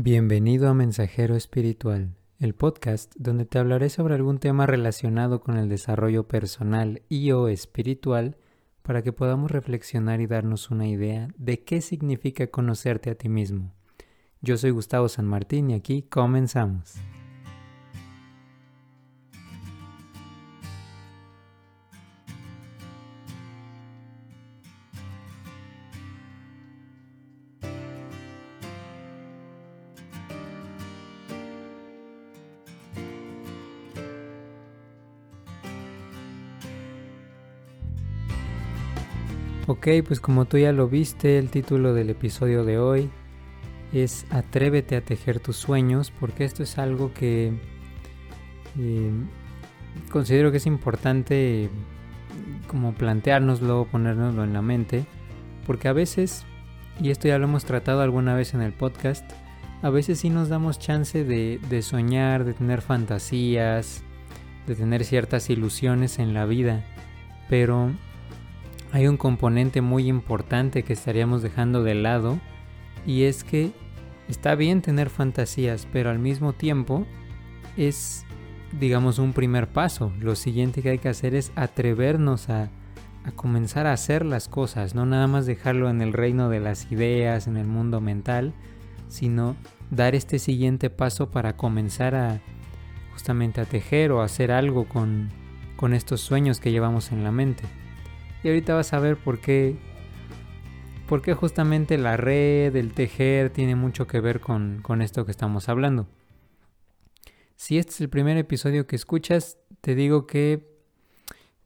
Bienvenido a Mensajero Espiritual, el podcast donde te hablaré sobre algún tema relacionado con el desarrollo personal y o espiritual para que podamos reflexionar y darnos una idea de qué significa conocerte a ti mismo. Yo soy Gustavo San Martín y aquí comenzamos. Ok, pues como tú ya lo viste, el título del episodio de hoy es Atrévete a tejer tus sueños, porque esto es algo que eh, considero que es importante como planteárnoslo, ponérnoslo en la mente, porque a veces, y esto ya lo hemos tratado alguna vez en el podcast, a veces sí nos damos chance de, de soñar, de tener fantasías, de tener ciertas ilusiones en la vida, pero hay un componente muy importante que estaríamos dejando de lado y es que está bien tener fantasías, pero al mismo tiempo es, digamos, un primer paso. Lo siguiente que hay que hacer es atrevernos a, a comenzar a hacer las cosas, no nada más dejarlo en el reino de las ideas, en el mundo mental, sino dar este siguiente paso para comenzar a justamente a tejer o hacer algo con, con estos sueños que llevamos en la mente. Y ahorita vas a ver por qué, por qué justamente la red, el tejer, tiene mucho que ver con, con esto que estamos hablando. Si este es el primer episodio que escuchas, te digo que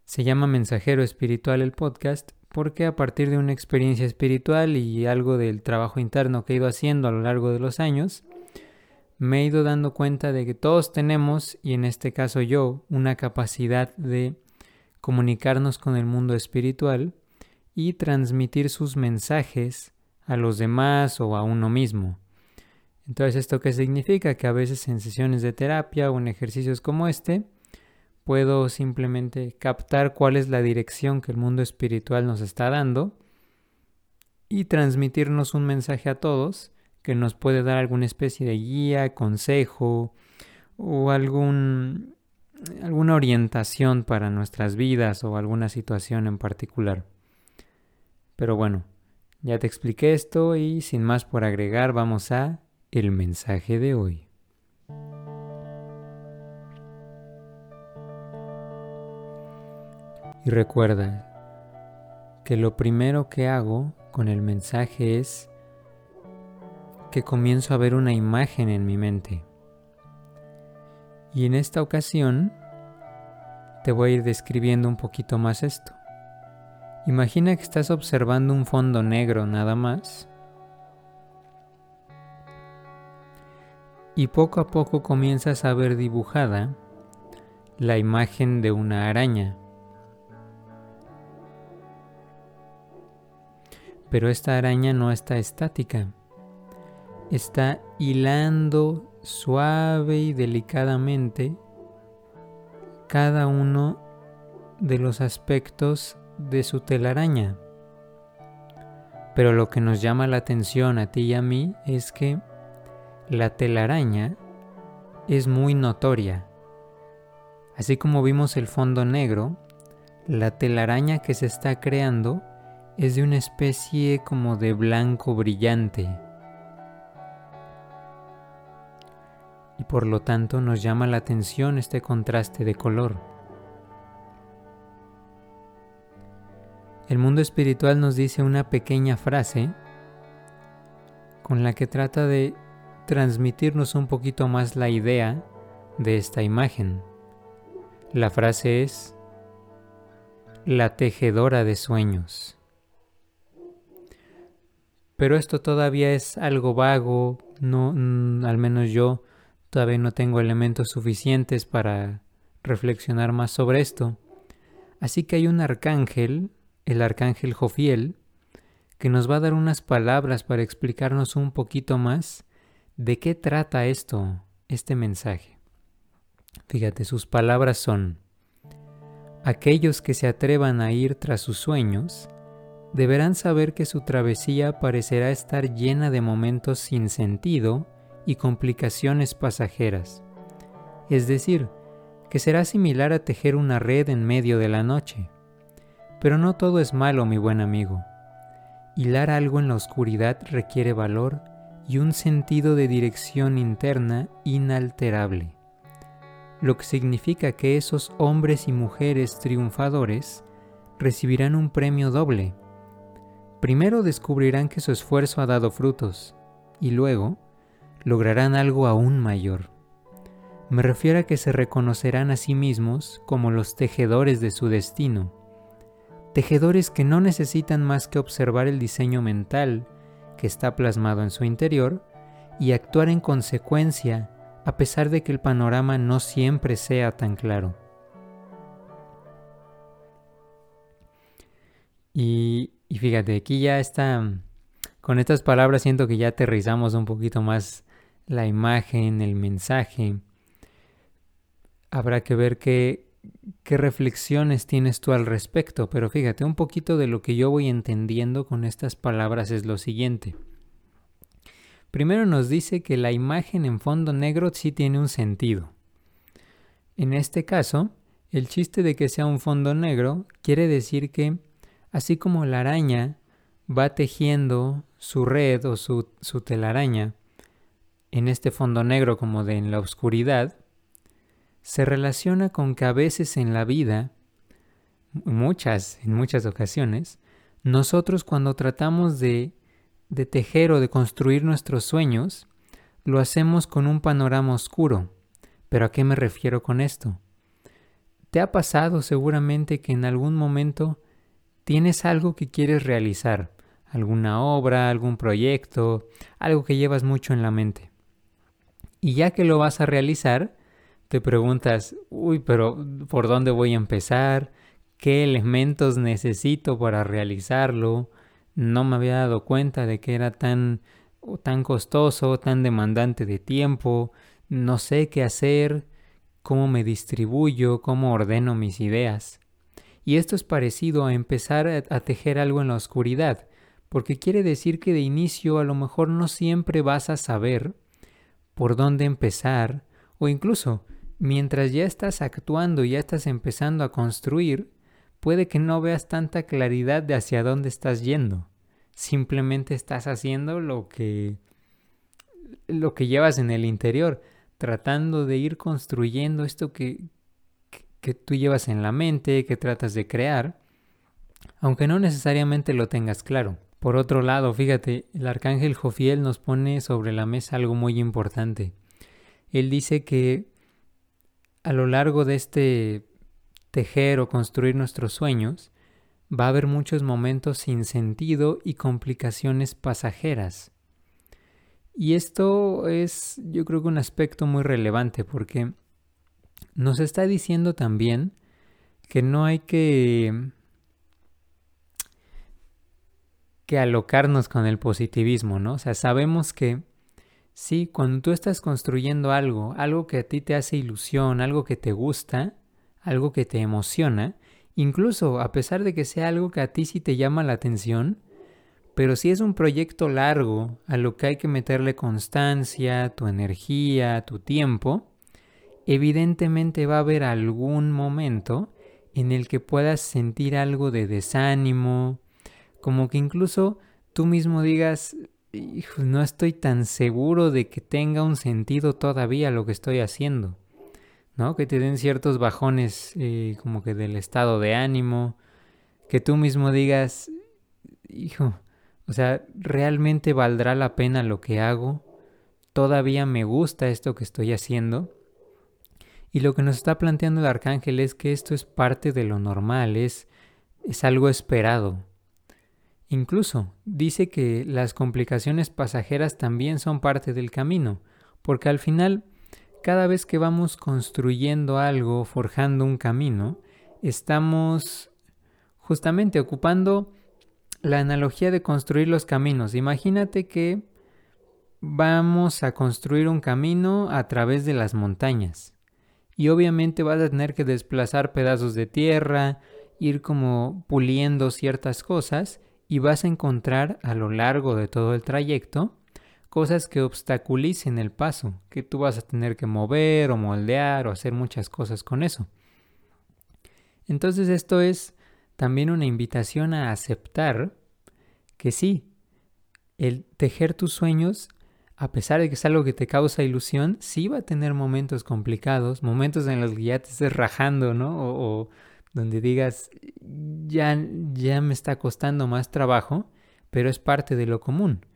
se llama Mensajero Espiritual el podcast porque a partir de una experiencia espiritual y algo del trabajo interno que he ido haciendo a lo largo de los años, me he ido dando cuenta de que todos tenemos, y en este caso yo, una capacidad de comunicarnos con el mundo espiritual y transmitir sus mensajes a los demás o a uno mismo. Entonces, ¿esto qué significa? Que a veces en sesiones de terapia o en ejercicios como este, puedo simplemente captar cuál es la dirección que el mundo espiritual nos está dando y transmitirnos un mensaje a todos que nos puede dar alguna especie de guía, consejo o algún alguna orientación para nuestras vidas o alguna situación en particular. Pero bueno, ya te expliqué esto y sin más por agregar vamos a el mensaje de hoy. Y recuerda que lo primero que hago con el mensaje es que comienzo a ver una imagen en mi mente. Y en esta ocasión te voy a ir describiendo un poquito más esto. Imagina que estás observando un fondo negro nada más. Y poco a poco comienzas a ver dibujada la imagen de una araña. Pero esta araña no está estática. Está hilando suave y delicadamente cada uno de los aspectos de su telaraña. Pero lo que nos llama la atención a ti y a mí es que la telaraña es muy notoria. Así como vimos el fondo negro, la telaraña que se está creando es de una especie como de blanco brillante y por lo tanto nos llama la atención este contraste de color. El mundo espiritual nos dice una pequeña frase con la que trata de transmitirnos un poquito más la idea de esta imagen. La frase es la tejedora de sueños. Pero esto todavía es algo vago, no mm, al menos yo Todavía no tengo elementos suficientes para reflexionar más sobre esto. Así que hay un arcángel, el arcángel Jofiel, que nos va a dar unas palabras para explicarnos un poquito más de qué trata esto, este mensaje. Fíjate, sus palabras son, aquellos que se atrevan a ir tras sus sueños, deberán saber que su travesía parecerá estar llena de momentos sin sentido y complicaciones pasajeras. Es decir, que será similar a tejer una red en medio de la noche. Pero no todo es malo, mi buen amigo. Hilar algo en la oscuridad requiere valor y un sentido de dirección interna inalterable, lo que significa que esos hombres y mujeres triunfadores recibirán un premio doble. Primero descubrirán que su esfuerzo ha dado frutos y luego lograrán algo aún mayor. Me refiero a que se reconocerán a sí mismos como los tejedores de su destino tejedores que no necesitan más que observar el diseño mental que está plasmado en su interior y actuar en consecuencia a pesar de que el panorama no siempre sea tan claro. Y, fíjate, aquí ya está, con estas palabras siento que ya aterrizamos un poquito más la imagen, el mensaje. Habrá que ver qué, qué reflexiones tienes tú al respecto, pero fíjate, un poquito de lo que yo voy entendiendo con estas palabras es lo siguiente. Primero nos dice que la imagen en fondo negro sí tiene un sentido. En este caso, el chiste de que sea un fondo negro quiere decir que, así como la araña va tejiendo su red o su, su telaraña en este fondo negro como de en la oscuridad, se relaciona con que a veces en la vida, muchas, en muchas ocasiones, nosotros cuando tratamos de, de tejer o de construir nuestros sueños, lo hacemos con un panorama oscuro. ¿Pero a qué me refiero con esto? Te ha pasado seguramente que en algún momento tienes algo que quieres realizar, alguna obra, algún proyecto, algo que llevas mucho en la mente. Y ya que lo vas a realizar, te preguntas, uy, pero ¿por dónde voy a empezar? ¿Qué elementos necesito para realizarlo? No me había dado cuenta de que era tan, tan costoso, tan demandante de tiempo, no sé qué hacer, cómo me distribuyo, cómo ordeno mis ideas. Y esto es parecido a empezar a, tejer algo en la oscuridad, porque quiere decir que de inicio a lo mejor no siempre vas a saber por dónde empezar, o incluso mientras ya estás actuando, ya estás empezando a construir, puede que no veas tanta claridad de hacia dónde estás yendo. Simplemente estás haciendo lo que lo que llevas en el interior, tratando de ir construyendo esto que, que tú llevas en la mente, que tratas de crear, aunque no necesariamente lo tengas claro. Por otro lado, fíjate, el arcángel Jofiel nos pone sobre la mesa algo muy importante. Él dice que a lo largo de este tejer o construir nuestros sueños, va a haber muchos momentos sin sentido y complicaciones pasajeras. Y esto es yo creo que un aspecto muy relevante porque nos está diciendo también que no hay que que alocarnos con el positivismo, ¿no? O sea, sabemos que Sí, cuando tú estás construyendo algo, algo que a ti te hace ilusión, algo que te gusta, algo que te emociona, incluso a pesar de que sea algo que a ti sí te llama la atención, pero si es un proyecto largo a lo que hay que meterle constancia, tu energía, tu tiempo, evidentemente va a haber algún momento en el que puedas sentir algo de desánimo, como que incluso tú mismo digas, no estoy tan seguro de que tenga un sentido todavía lo que estoy haciendo, ¿no? Que te den ciertos bajones eh, como que del estado de ánimo, que tú mismo digas, hijo, o sea, ¿realmente valdrá la pena lo que hago? ¿Todavía me gusta esto que estoy haciendo? Y lo que nos está planteando el arcángel es que esto es parte de lo normal, es, es algo esperado. Incluso dice que las complicaciones pasajeras también son parte del camino, porque al final, cada vez que vamos construyendo algo, forjando un camino, estamos justamente ocupando la analogía de construir los caminos. Imagínate que vamos a construir un camino a través de las montañas. Y obviamente vas a tener que desplazar pedazos de tierra, ir como puliendo ciertas cosas y vas a encontrar a lo largo de todo el trayecto cosas que obstaculicen el paso, que tú vas a tener que mover o moldear o hacer muchas cosas con eso. Entonces esto es también una invitación a aceptar que sí, el tejer tus sueños, a pesar de que es algo que te causa ilusión, sí va a tener momentos complicados, momentos en los que ya te estés rajando, ¿no? O, donde digas, ya, ya me está costando más trabajo, pero es parte de lo común.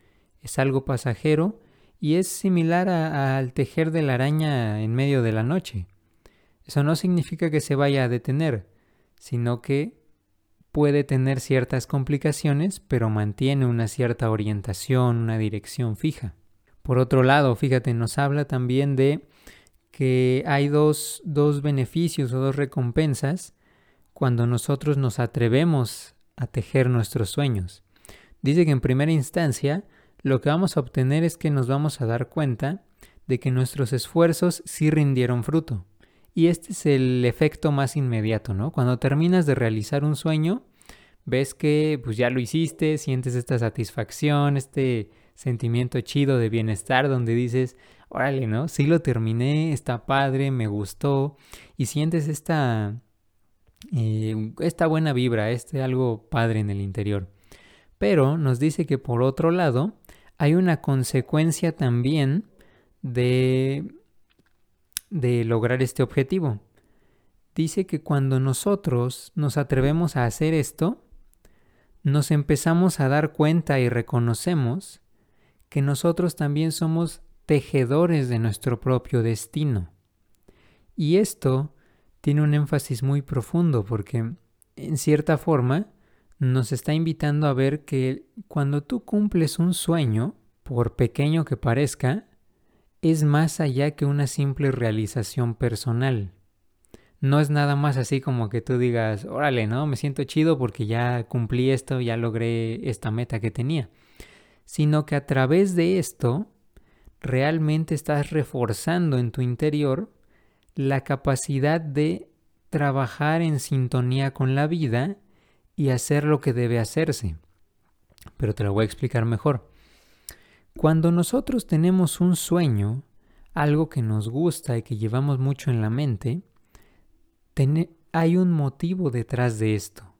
Es algo pasajero y es similar al tejer de la araña en medio de la noche. Eso no significa que se vaya a detener, sino que puede tener ciertas complicaciones, pero mantiene una cierta orientación, una dirección fija. Por otro lado, fíjate, nos habla también de que hay dos, dos beneficios o dos recompensas cuando nosotros nos atrevemos a tejer nuestros sueños. Dice que en primera instancia lo que vamos a obtener es que nos vamos a dar cuenta de que nuestros esfuerzos sí rindieron fruto. Y este es el efecto más inmediato, ¿no? Cuando terminas de realizar un sueño, ves que pues ya lo hiciste, sientes esta satisfacción, este sentimiento chido de bienestar donde dices, órale, ¿no? Sí lo terminé, está padre, me gustó y sientes esta, eh, esta buena vibra, este algo padre en el interior. Pero nos dice que por otro lado hay una consecuencia también de de lograr este objetivo. Dice que cuando nosotros nos atrevemos a hacer esto, nos empezamos a dar cuenta y reconocemos que nosotros también somos tejedores de nuestro propio destino. Y esto tiene un énfasis muy profundo porque, en cierta forma, nos está invitando a ver que cuando tú cumples un sueño, por pequeño que parezca, es más allá que una simple realización personal. No es nada más así como que tú digas, órale, ¿no? Me siento chido porque ya cumplí esto, ya logré esta meta que tenía. Sino que a través de esto, realmente estás reforzando en tu interior la capacidad de trabajar en sintonía con la vida y hacer lo que debe hacerse. Pero te lo voy a explicar mejor. Cuando nosotros tenemos un sueño, algo que nos gusta y que llevamos mucho en la mente, hay un motivo detrás de esto.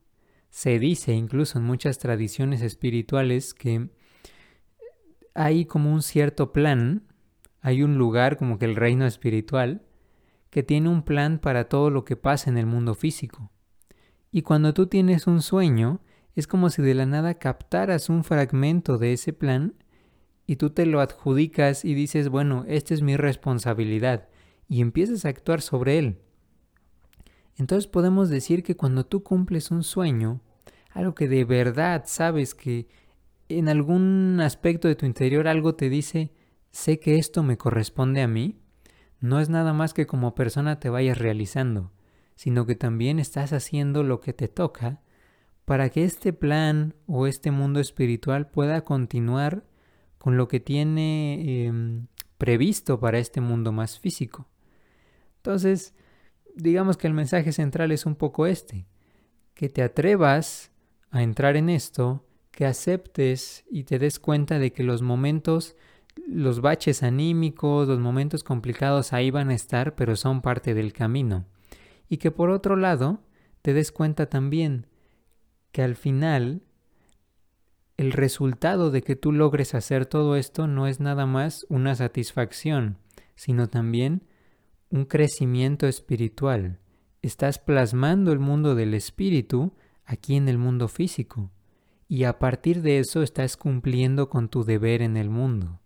Se dice incluso en muchas tradiciones espirituales que hay como un cierto plan, hay un lugar como que el reino espiritual, que tiene un plan para todo lo que pasa en el mundo físico. Y cuando tú tienes un sueño, es como si de la nada captaras un fragmento de ese plan y tú te lo adjudicas y dices, bueno, esta es mi responsabilidad y empiezas a actuar sobre él. Entonces podemos decir que cuando tú cumples un sueño, algo que de verdad sabes que en algún aspecto de tu interior algo te dice, sé que esto me corresponde a mí, no es nada más que como persona te vayas realizando, sino que también estás haciendo lo que te toca para que este plan o este mundo espiritual pueda continuar con lo que tiene em, previsto para este mundo más físico. Entonces, digamos que el mensaje central es un poco este, que te atrevas a entrar en esto, que aceptes y te des cuenta de que los momentos, los baches anímicos, los momentos complicados ahí van a estar, pero son parte del camino. Y que por otro lado, te des cuenta también que al final el resultado de que tú logres hacer todo esto no es nada más una satisfacción, sino también un crecimiento espiritual. Estás plasmando el mundo del espíritu aquí en el mundo físico y a partir de eso estás cumpliendo con tu deber en el mundo.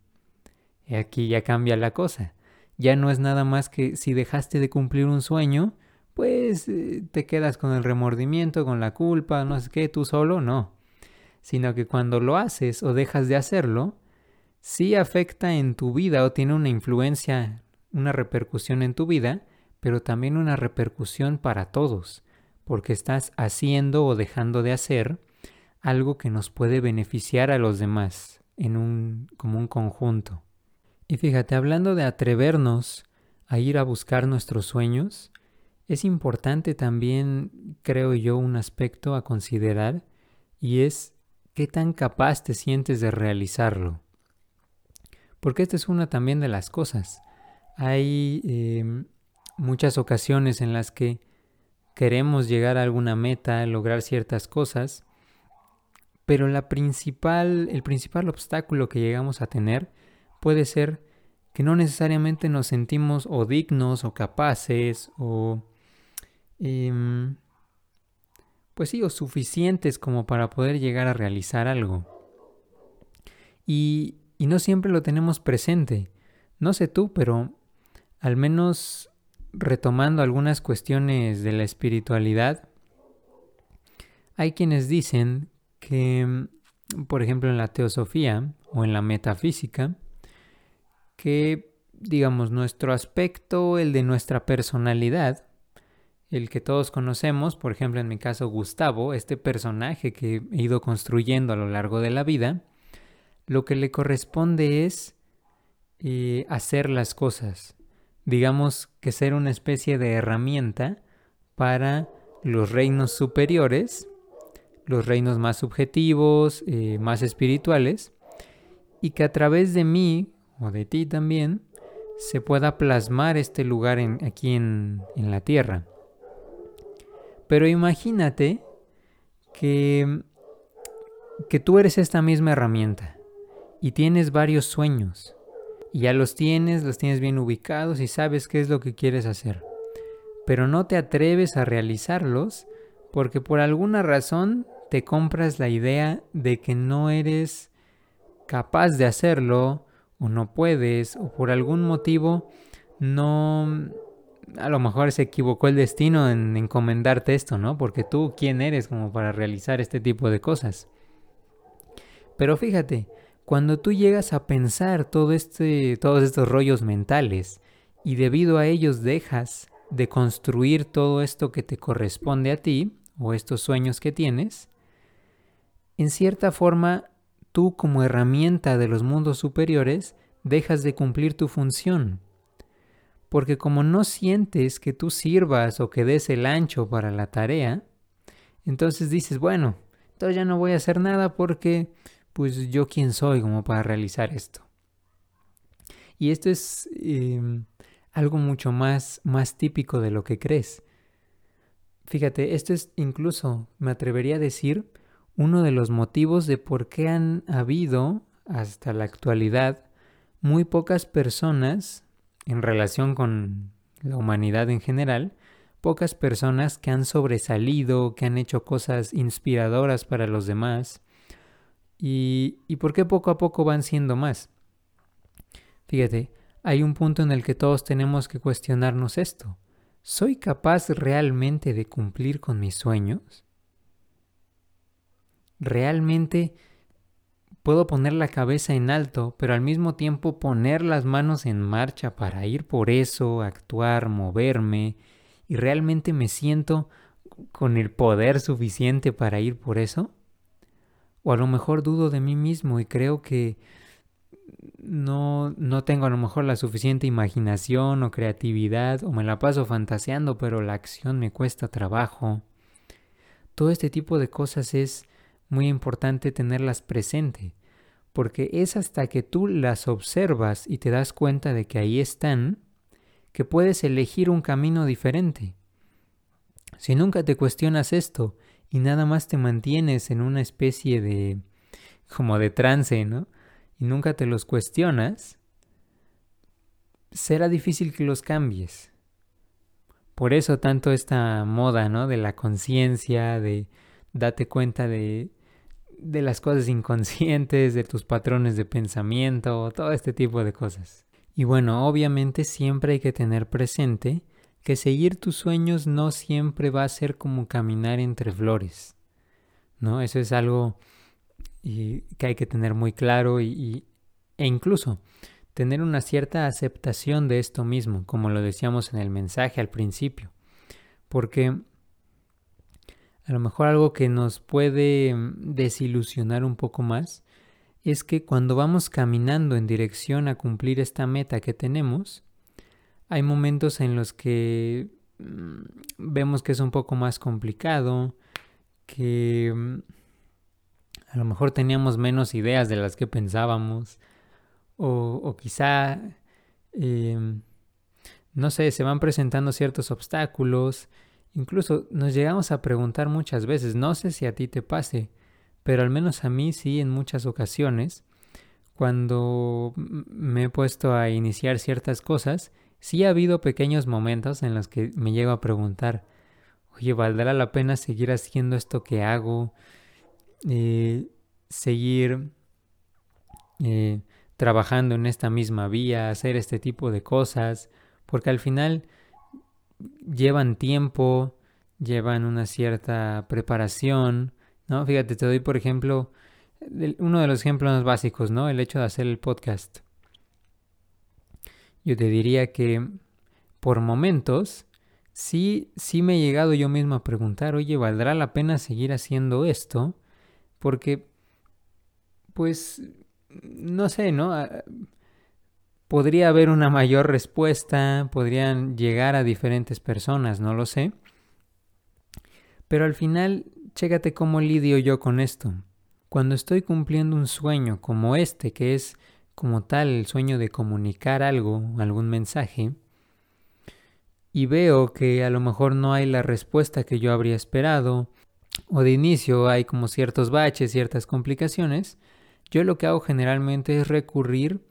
Y aquí ya cambia la cosa. Ya no es nada más que si dejaste de cumplir un sueño, pues eh, te quedas con el remordimiento, con la culpa, no sé qué, tú solo, no sino que cuando lo haces o dejas de hacerlo, sí afecta en tu vida o tiene una influencia, una repercusión en tu vida, pero también una repercusión para todos, porque estás haciendo o dejando de hacer algo que nos puede beneficiar a los demás en un como un conjunto. Y fíjate, hablando de atrevernos a ir a buscar nuestros sueños, es importante también, creo yo, un aspecto a considerar y es ¿Qué tan capaz te sientes de realizarlo? Porque esta es una también de las cosas. Hay em, muchas ocasiones en las que queremos llegar a alguna meta, lograr ciertas cosas, pero la principal, el principal obstáculo que llegamos a tener puede ser que no necesariamente nos sentimos o dignos o capaces o em, pues sí, o suficientes como para poder llegar a realizar algo. Y, y no siempre lo tenemos presente. No sé tú, pero al menos retomando algunas cuestiones de la espiritualidad, hay quienes dicen que, por ejemplo, en la teosofía o en la metafísica, que, digamos, nuestro aspecto, el de nuestra personalidad, el que todos conocemos, por ejemplo, en mi caso Gustavo, este personaje que he ido construyendo a lo largo de la vida, lo que le corresponde es eh, hacer las cosas, digamos que ser una especie de herramienta para los reinos superiores, los reinos más subjetivos, eh, más espirituales, y que a través de mí, o de ti también, se pueda plasmar este lugar aquí en, en la tierra. Pero imagínate que, que tú eres esta misma herramienta y tienes varios sueños y ya los tienes, los tienes bien ubicados y sabes qué es lo que quieres hacer. Pero no te atreves a realizarlos porque por alguna razón te compras la idea de que no eres capaz de hacerlo o no puedes o por algún motivo no a lo mejor se equivocó el destino en encomendarte esto, ¿no? Porque tú quién eres como para realizar este tipo de cosas. Pero fíjate, cuando tú llegas a pensar todo este, todos estos rollos mentales y debido a ellos dejas de construir todo esto que te corresponde a ti o estos sueños que tienes, en cierta forma tú como herramienta de los mundos superiores dejas de cumplir tu función. Porque como no sientes que tú sirvas o que des el ancho para la tarea, entonces dices, bueno, entonces ya no voy a hacer nada porque pues yo quién soy como para realizar esto. Y esto es em, algo mucho más, más típico de lo que crees. Fíjate, esto es incluso, me atrevería a decir, uno de los motivos de por qué han habido, hasta la actualidad, muy pocas personas en relación con la humanidad en general, pocas personas que han sobresalido, que han hecho cosas inspiradoras para los demás, ¿Y, ¿Y por qué poco a poco van siendo más? Fíjate, hay un punto en el que todos tenemos que cuestionarnos esto. ¿Soy capaz realmente de cumplir con mis sueños? ¿Realmente puedo poner la cabeza en alto, pero al mismo tiempo poner las manos en marcha para ir por eso, actuar, moverme, y realmente me siento con el poder suficiente para ir por eso? O a lo mejor dudo de mí mismo y creo que no, no tengo a lo mejor la suficiente imaginación o creatividad o me la paso fantaseando pero la acción me cuesta trabajo. Todo este tipo de cosas es muy importante tenerlas presente porque es hasta que tú las observas y te das cuenta de que ahí están que puedes elegir un camino diferente. Si nunca te cuestionas esto y nada más te mantienes en una especie de como de trance, ¿no? Y nunca te los cuestionas, será difícil que los cambies. Por eso tanto esta moda, ¿no? De la conciencia, de date cuenta de, de las cosas inconscientes, de tus patrones de pensamiento, todo este tipo de cosas. Y bueno, obviamente siempre hay que tener presente que seguir tus sueños no siempre va a ser como caminar entre flores, ¿no? Eso es algo que hay que tener muy claro y, e incluso tener una cierta aceptación de esto mismo, como lo decíamos en el mensaje al principio, porque a lo mejor algo que nos puede desilusionar un poco más es que cuando vamos caminando en dirección a cumplir esta meta que tenemos, hay momentos en los que mm, vemos que es un poco más complicado, que mm, a lo mejor teníamos menos ideas de las que pensábamos, o, quizá, em, no sé, se van presentando ciertos obstáculos. Incluso nos llegamos a preguntar muchas veces, no sé si a ti te pase, pero al menos a mí sí en muchas ocasiones, cuando me he puesto a iniciar ciertas cosas, sí ha habido pequeños momentos en los que me llego a preguntar, oye, ¿valdrá la pena seguir haciendo esto que hago? Eh, seguir eh, trabajando en esta misma vía, hacer este tipo de cosas, porque al final llevan tiempo, llevan una cierta preparación, ¿no? Fíjate, te doy por ejemplo uno de los ejemplos más básicos, ¿no? El hecho de hacer el podcast. Yo te diría que por momentos sí, sí me he llegado yo mismo a preguntar, oye, ¿valdrá la pena seguir haciendo esto? Porque, pues, no sé, ¿no? Podría haber una mayor respuesta, podrían llegar a diferentes personas, no lo sé. Pero al final, chécate cómo lidio yo con esto. Cuando estoy cumpliendo un sueño como este, que es como tal el sueño de comunicar algo, algún mensaje, y veo que a lo mejor no hay la respuesta que yo habría esperado, o de inicio hay como ciertos baches, ciertas complicaciones, yo lo que hago generalmente es recurrir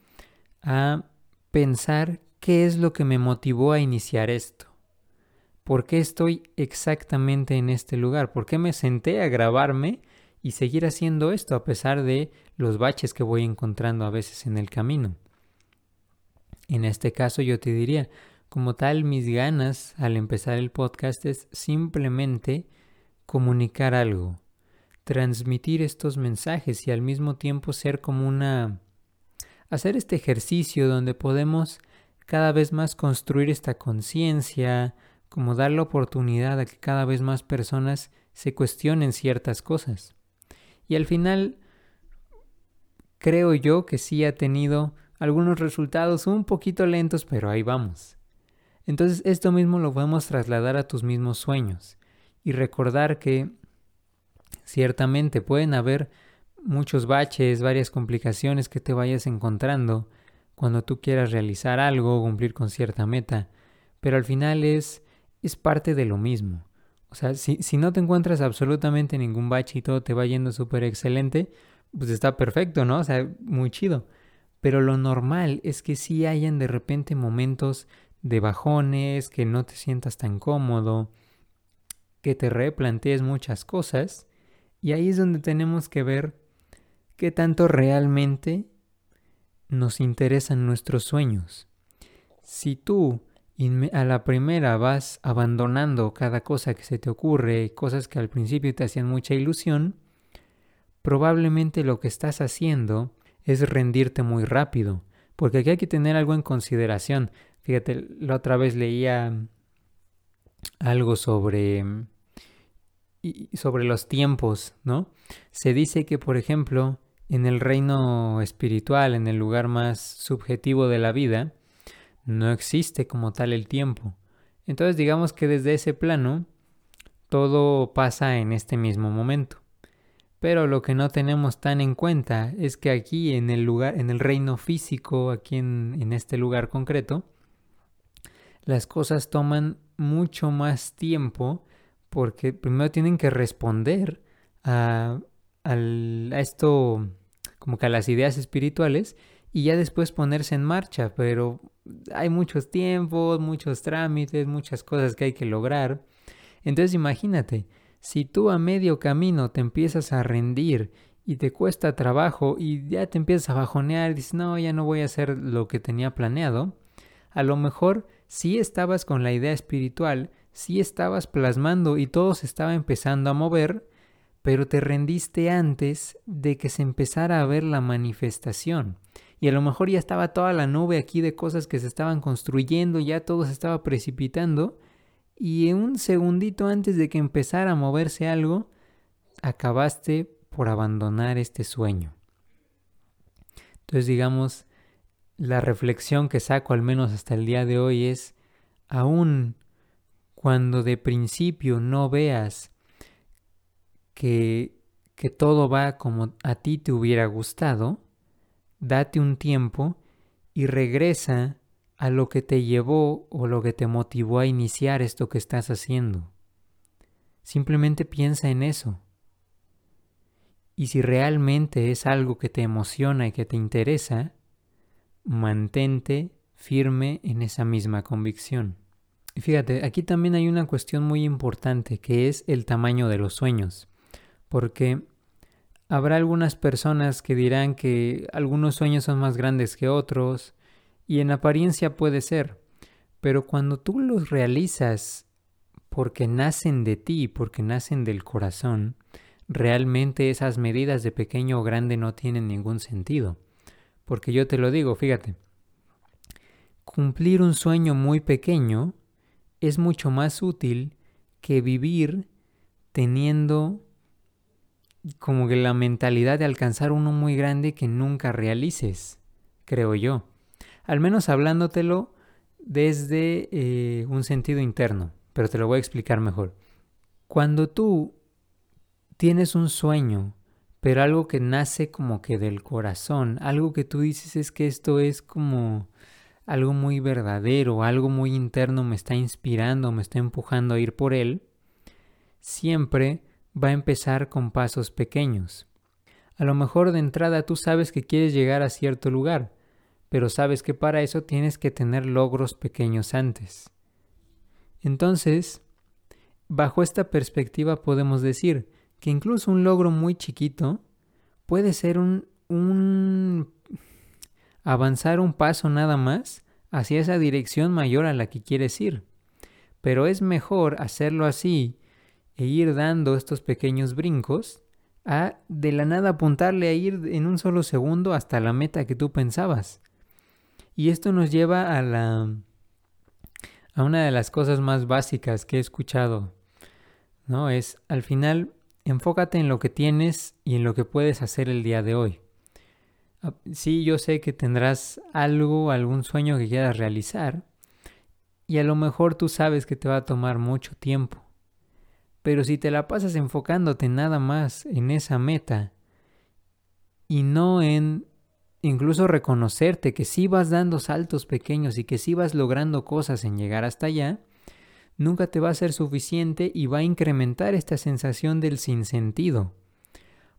a pensar qué es lo que me motivó a iniciar esto. ¿Por qué estoy exactamente en este lugar? ¿Por qué me senté a grabarme y seguir haciendo esto a pesar de los baches que voy encontrando a veces en el camino? En este caso yo te diría, como tal, mis ganas al empezar el podcast es simplemente comunicar algo, transmitir estos mensajes y al mismo tiempo ser como una... hacer este ejercicio donde podemos cada vez más construir esta conciencia, como dar la oportunidad a que cada vez más personas se cuestionen ciertas cosas. Y al final, creo yo que sí ha tenido algunos resultados un poquito lentos, pero ahí vamos. Entonces esto mismo lo podemos trasladar a tus mismos sueños y recordar que Ciertamente pueden haber muchos baches, varias complicaciones que te vayas encontrando cuando tú quieras realizar algo o cumplir con cierta meta, pero al final es, es parte de lo mismo. O sea, si, si no te encuentras absolutamente ningún bache y todo te va yendo súper excelente, pues está perfecto, ¿no? O sea, muy chido. Pero lo normal es que sí hayan de repente momentos de bajones, que no te sientas tan cómodo, que te replantees muchas cosas y ahí es donde tenemos que ver qué tanto realmente nos interesan nuestros sueños. Si tú a la primera vas abandonando cada cosa que se te ocurre, cosas que al principio te hacían mucha ilusión, probablemente lo que estás haciendo es rendirte muy rápido, porque aquí hay que tener algo en consideración. Fíjate, la otra vez leía algo sobre sobre los tiempos, ¿no? Se dice que, por ejemplo, en el reino espiritual, en el lugar más subjetivo de la vida, no existe como tal el tiempo. Entonces digamos que desde ese plano todo pasa en este mismo momento. Pero lo que no tenemos tan en cuenta es que aquí en el lugar, en el reino físico, aquí en, en este lugar concreto, las cosas toman mucho más tiempo porque primero tienen que responder a, esto, como que a las ideas espirituales, y ya después ponerse en marcha, pero hay muchos tiempos, muchos trámites, muchas cosas que hay que lograr. Entonces imagínate, si tú a medio camino te empiezas a rendir y te cuesta trabajo y ya te empiezas a bajonear y dices, no, ya no voy a hacer lo que tenía planeado, a lo mejor si estabas con la idea espiritual, sí estabas plasmando y todo se estaba empezando a mover, pero te rendiste antes de que se empezara a ver la manifestación. Y a lo mejor ya estaba toda la nube aquí de cosas que se estaban construyendo, ya todo se estaba precipitando, y un segundito antes de que empezara a moverse algo, acabaste por abandonar este sueño. Entonces digamos, la reflexión que saco al menos hasta el día de hoy es, aún cuando de principio no veas que, que todo va como a ti te hubiera gustado, date un tiempo y regresa a lo que te llevó o lo que te motivó a iniciar esto que estás haciendo. Simplemente piensa en eso. Y si realmente es algo que te emociona y que te interesa, mantente firme en esa misma convicción. Y fíjate, aquí también hay una cuestión muy importante que es el tamaño de los sueños, porque habrá algunas personas que dirán que algunos sueños son más grandes que otros, y en apariencia puede ser, pero cuando tú los realizas porque nacen de ti, porque nacen del corazón, realmente esas medidas de pequeño o grande no tienen ningún sentido. Porque yo te lo digo, fíjate, cumplir un sueño muy pequeño es mucho más útil que vivir teniendo como que la mentalidad de alcanzar uno muy grande que nunca realices, creo yo al menos hablándotelo desde eh, un sentido interno, pero te lo voy a explicar mejor. Cuando tú tienes un sueño, pero algo que nace como que del corazón, algo que tú dices es que esto es como algo muy verdadero, algo muy interno me está inspirando, me está empujando a ir por él, siempre va a empezar con pasos pequeños. A lo mejor de entrada tú sabes que quieres llegar a cierto lugar, pero sabes que para eso tienes que tener logros pequeños antes. Entonces, bajo esta perspectiva podemos decir que incluso un logro muy chiquito puede ser un, avanzar un paso nada más hacia esa dirección mayor a la que quieres ir. Pero es mejor hacerlo así e ir dando estos pequeños brincos a de la nada apuntarle a ir en un solo segundo hasta la meta que tú pensabas. Y esto nos lleva a la a una de las cosas más básicas que he escuchado, ¿no? Es al final enfócate en lo que tienes y en lo que puedes hacer el día de hoy. Ah, sí, yo sé que tendrás algo, algún sueño que quieras realizar y a lo mejor tú sabes que te va a tomar mucho tiempo. Pero si te la pasas enfocándote nada más en esa meta y no en incluso reconocerte que si vas dando saltos pequeños y que si vas logrando cosas en llegar hasta allá, nunca te va a ser suficiente y va a incrementar esta sensación del sinsentido.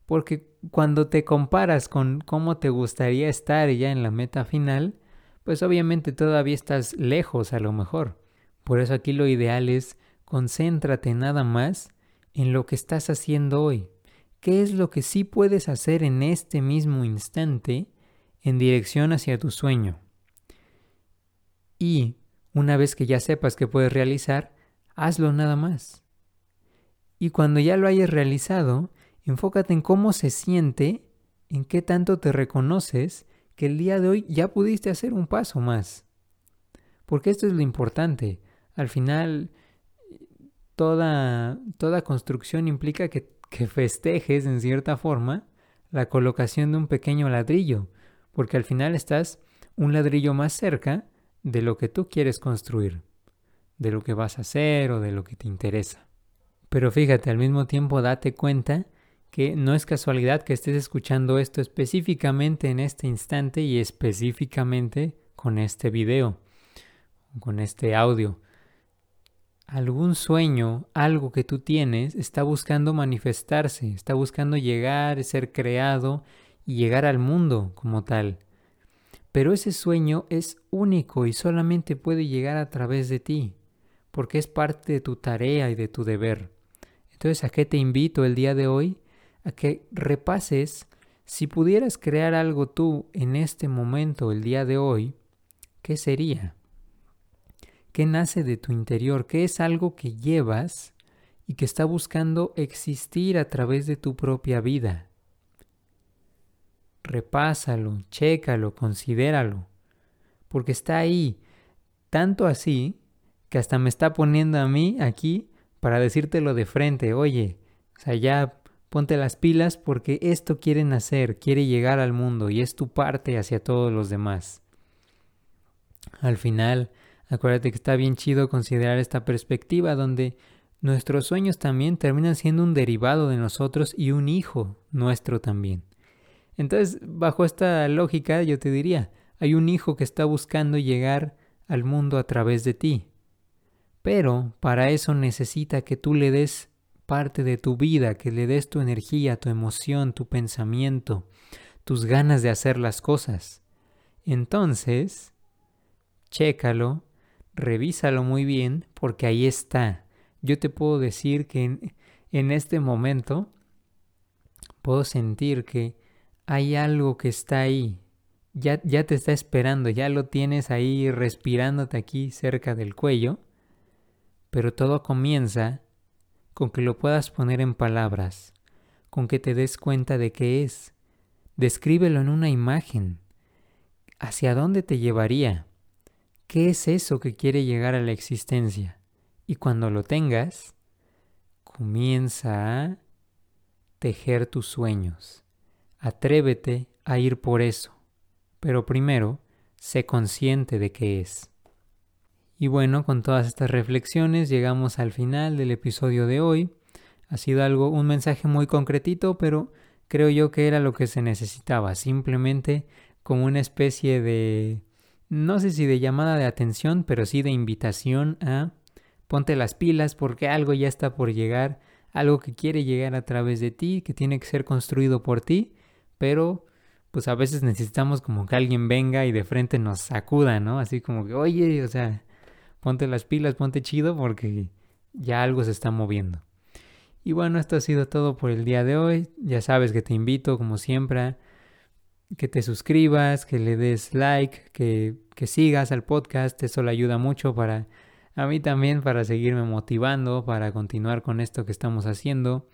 Porque cuando te comparas con cómo te gustaría estar ya en la meta final, pues obviamente todavía estás lejos a lo mejor. Por eso aquí lo ideal es concéntrate nada más en lo que estás haciendo hoy. ¿Qué es lo que sí puedes hacer en este mismo instante en dirección hacia tu sueño. Y una vez que ya sepas que puedes realizar, hazlo nada más. Y cuando ya lo hayas realizado, enfócate en cómo se siente, en qué tanto te reconoces que el día de hoy ya pudiste hacer un paso más. Porque esto es lo importante. Al final, toda, construcción implica que festejes, en cierta forma, la colocación de un pequeño ladrillo porque al final estás un ladrillo más cerca de lo que tú quieres construir, de lo que vas a hacer o de lo que te interesa. Pero fíjate, al mismo tiempo date cuenta que no es casualidad que estés escuchando esto específicamente en este instante y específicamente con este video, con este audio. Algún sueño, algo que tú tienes, está buscando manifestarse, está buscando llegar, ser creado y llegar al mundo como tal. Pero ese sueño es único y solamente puede llegar a través de ti, porque es parte de tu tarea y de tu deber. Entonces, ¿a qué te invito el día de hoy? A que repases si pudieras crear algo tú en este momento, el día de hoy, ¿qué sería? ¿Qué nace de tu interior? ¿Qué es algo que llevas y que está buscando existir a través de tu propia vida? repásalo, chécalo, considéralo, porque está ahí, tanto así que hasta me está poniendo a mí aquí para decírtelo de frente, oye, ya ponte las pilas porque esto quieren hacer, quiere llegar al mundo y es tu parte hacia todos los demás. Al final, acuérdate que está bien chido considerar esta perspectiva donde nuestros sueños también terminan siendo un derivado de nosotros y un hijo nuestro también. Entonces, bajo esta lógica, yo te diría, hay un hijo que está buscando llegar al mundo a través de ti. Pero para eso necesita que tú le des parte de tu vida, que le des tu energía, tu emoción, tu pensamiento, tus ganas de hacer las cosas. Entonces, chécalo, revísalo muy bien, porque ahí está. Yo te puedo decir que en, en este momento puedo sentir que hay algo que está ahí, ya, ya te está esperando, ya lo tienes ahí respirándote aquí cerca del cuello, pero todo comienza con que lo puedas poner en palabras, con que te des cuenta de qué es. Descríbelo en una imagen. ¿Hacia dónde te llevaría? ¿Qué es eso que quiere llegar a la existencia? Y cuando lo tengas, comienza a tejer tus sueños. Atrévete a ir por eso. Pero primero, sé consciente de qué es. Y bueno, con todas estas reflexiones llegamos al final del episodio de hoy. Ha sido algo, un mensaje muy concretito, pero creo yo que era lo que se necesitaba, simplemente como una especie de, no sé si de llamada de atención, pero sí de invitación a ponte las pilas porque algo ya está por llegar, algo que quiere llegar a través de ti, que tiene que ser construido por ti, pero pues a veces necesitamos como que alguien venga y de frente nos sacuda, ¿no? Así como que, oye, o sea, ponte las pilas, ponte chido porque ya algo se está moviendo. Y bueno, esto ha sido todo por el día de hoy. Ya sabes que te invito, como siempre, a que te suscribas, que le des like, que, que sigas al podcast. Eso le ayuda mucho para a mí también, para seguirme motivando, para continuar con esto que estamos haciendo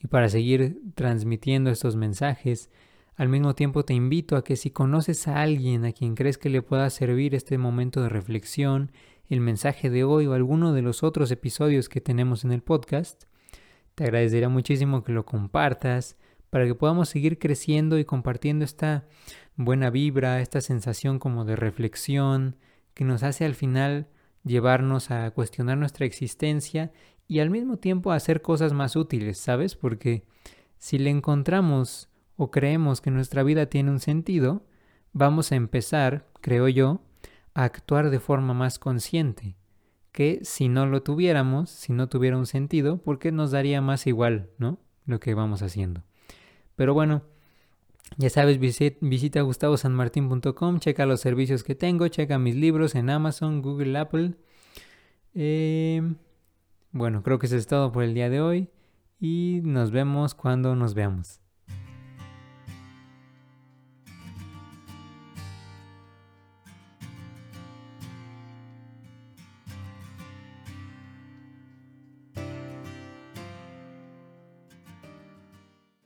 y para seguir transmitiendo estos mensajes. Al mismo tiempo te invito a que si conoces a alguien a quien crees que le pueda servir este momento de reflexión, el mensaje de hoy o alguno de los otros episodios que tenemos en el podcast, te agradecería muchísimo que lo compartas para que podamos seguir creciendo y compartiendo esta buena vibra, esta sensación como de reflexión que nos hace al final llevarnos a cuestionar nuestra existencia y al mismo tiempo hacer cosas más útiles, ¿sabes? Porque si le encontramos o creemos que nuestra vida tiene un sentido, vamos a empezar, creo yo, a actuar de forma más consciente, que si no lo tuviéramos, si no tuviera un sentido, porque nos daría más igual, ¿no? Lo que vamos haciendo. Pero bueno, ya sabes, visita gustavosanmartin.com, checa los servicios que tengo, checa mis libros en Amazon, Google, Apple. Em, bueno, creo que eso es todo por el día de hoy y nos vemos cuando nos veamos.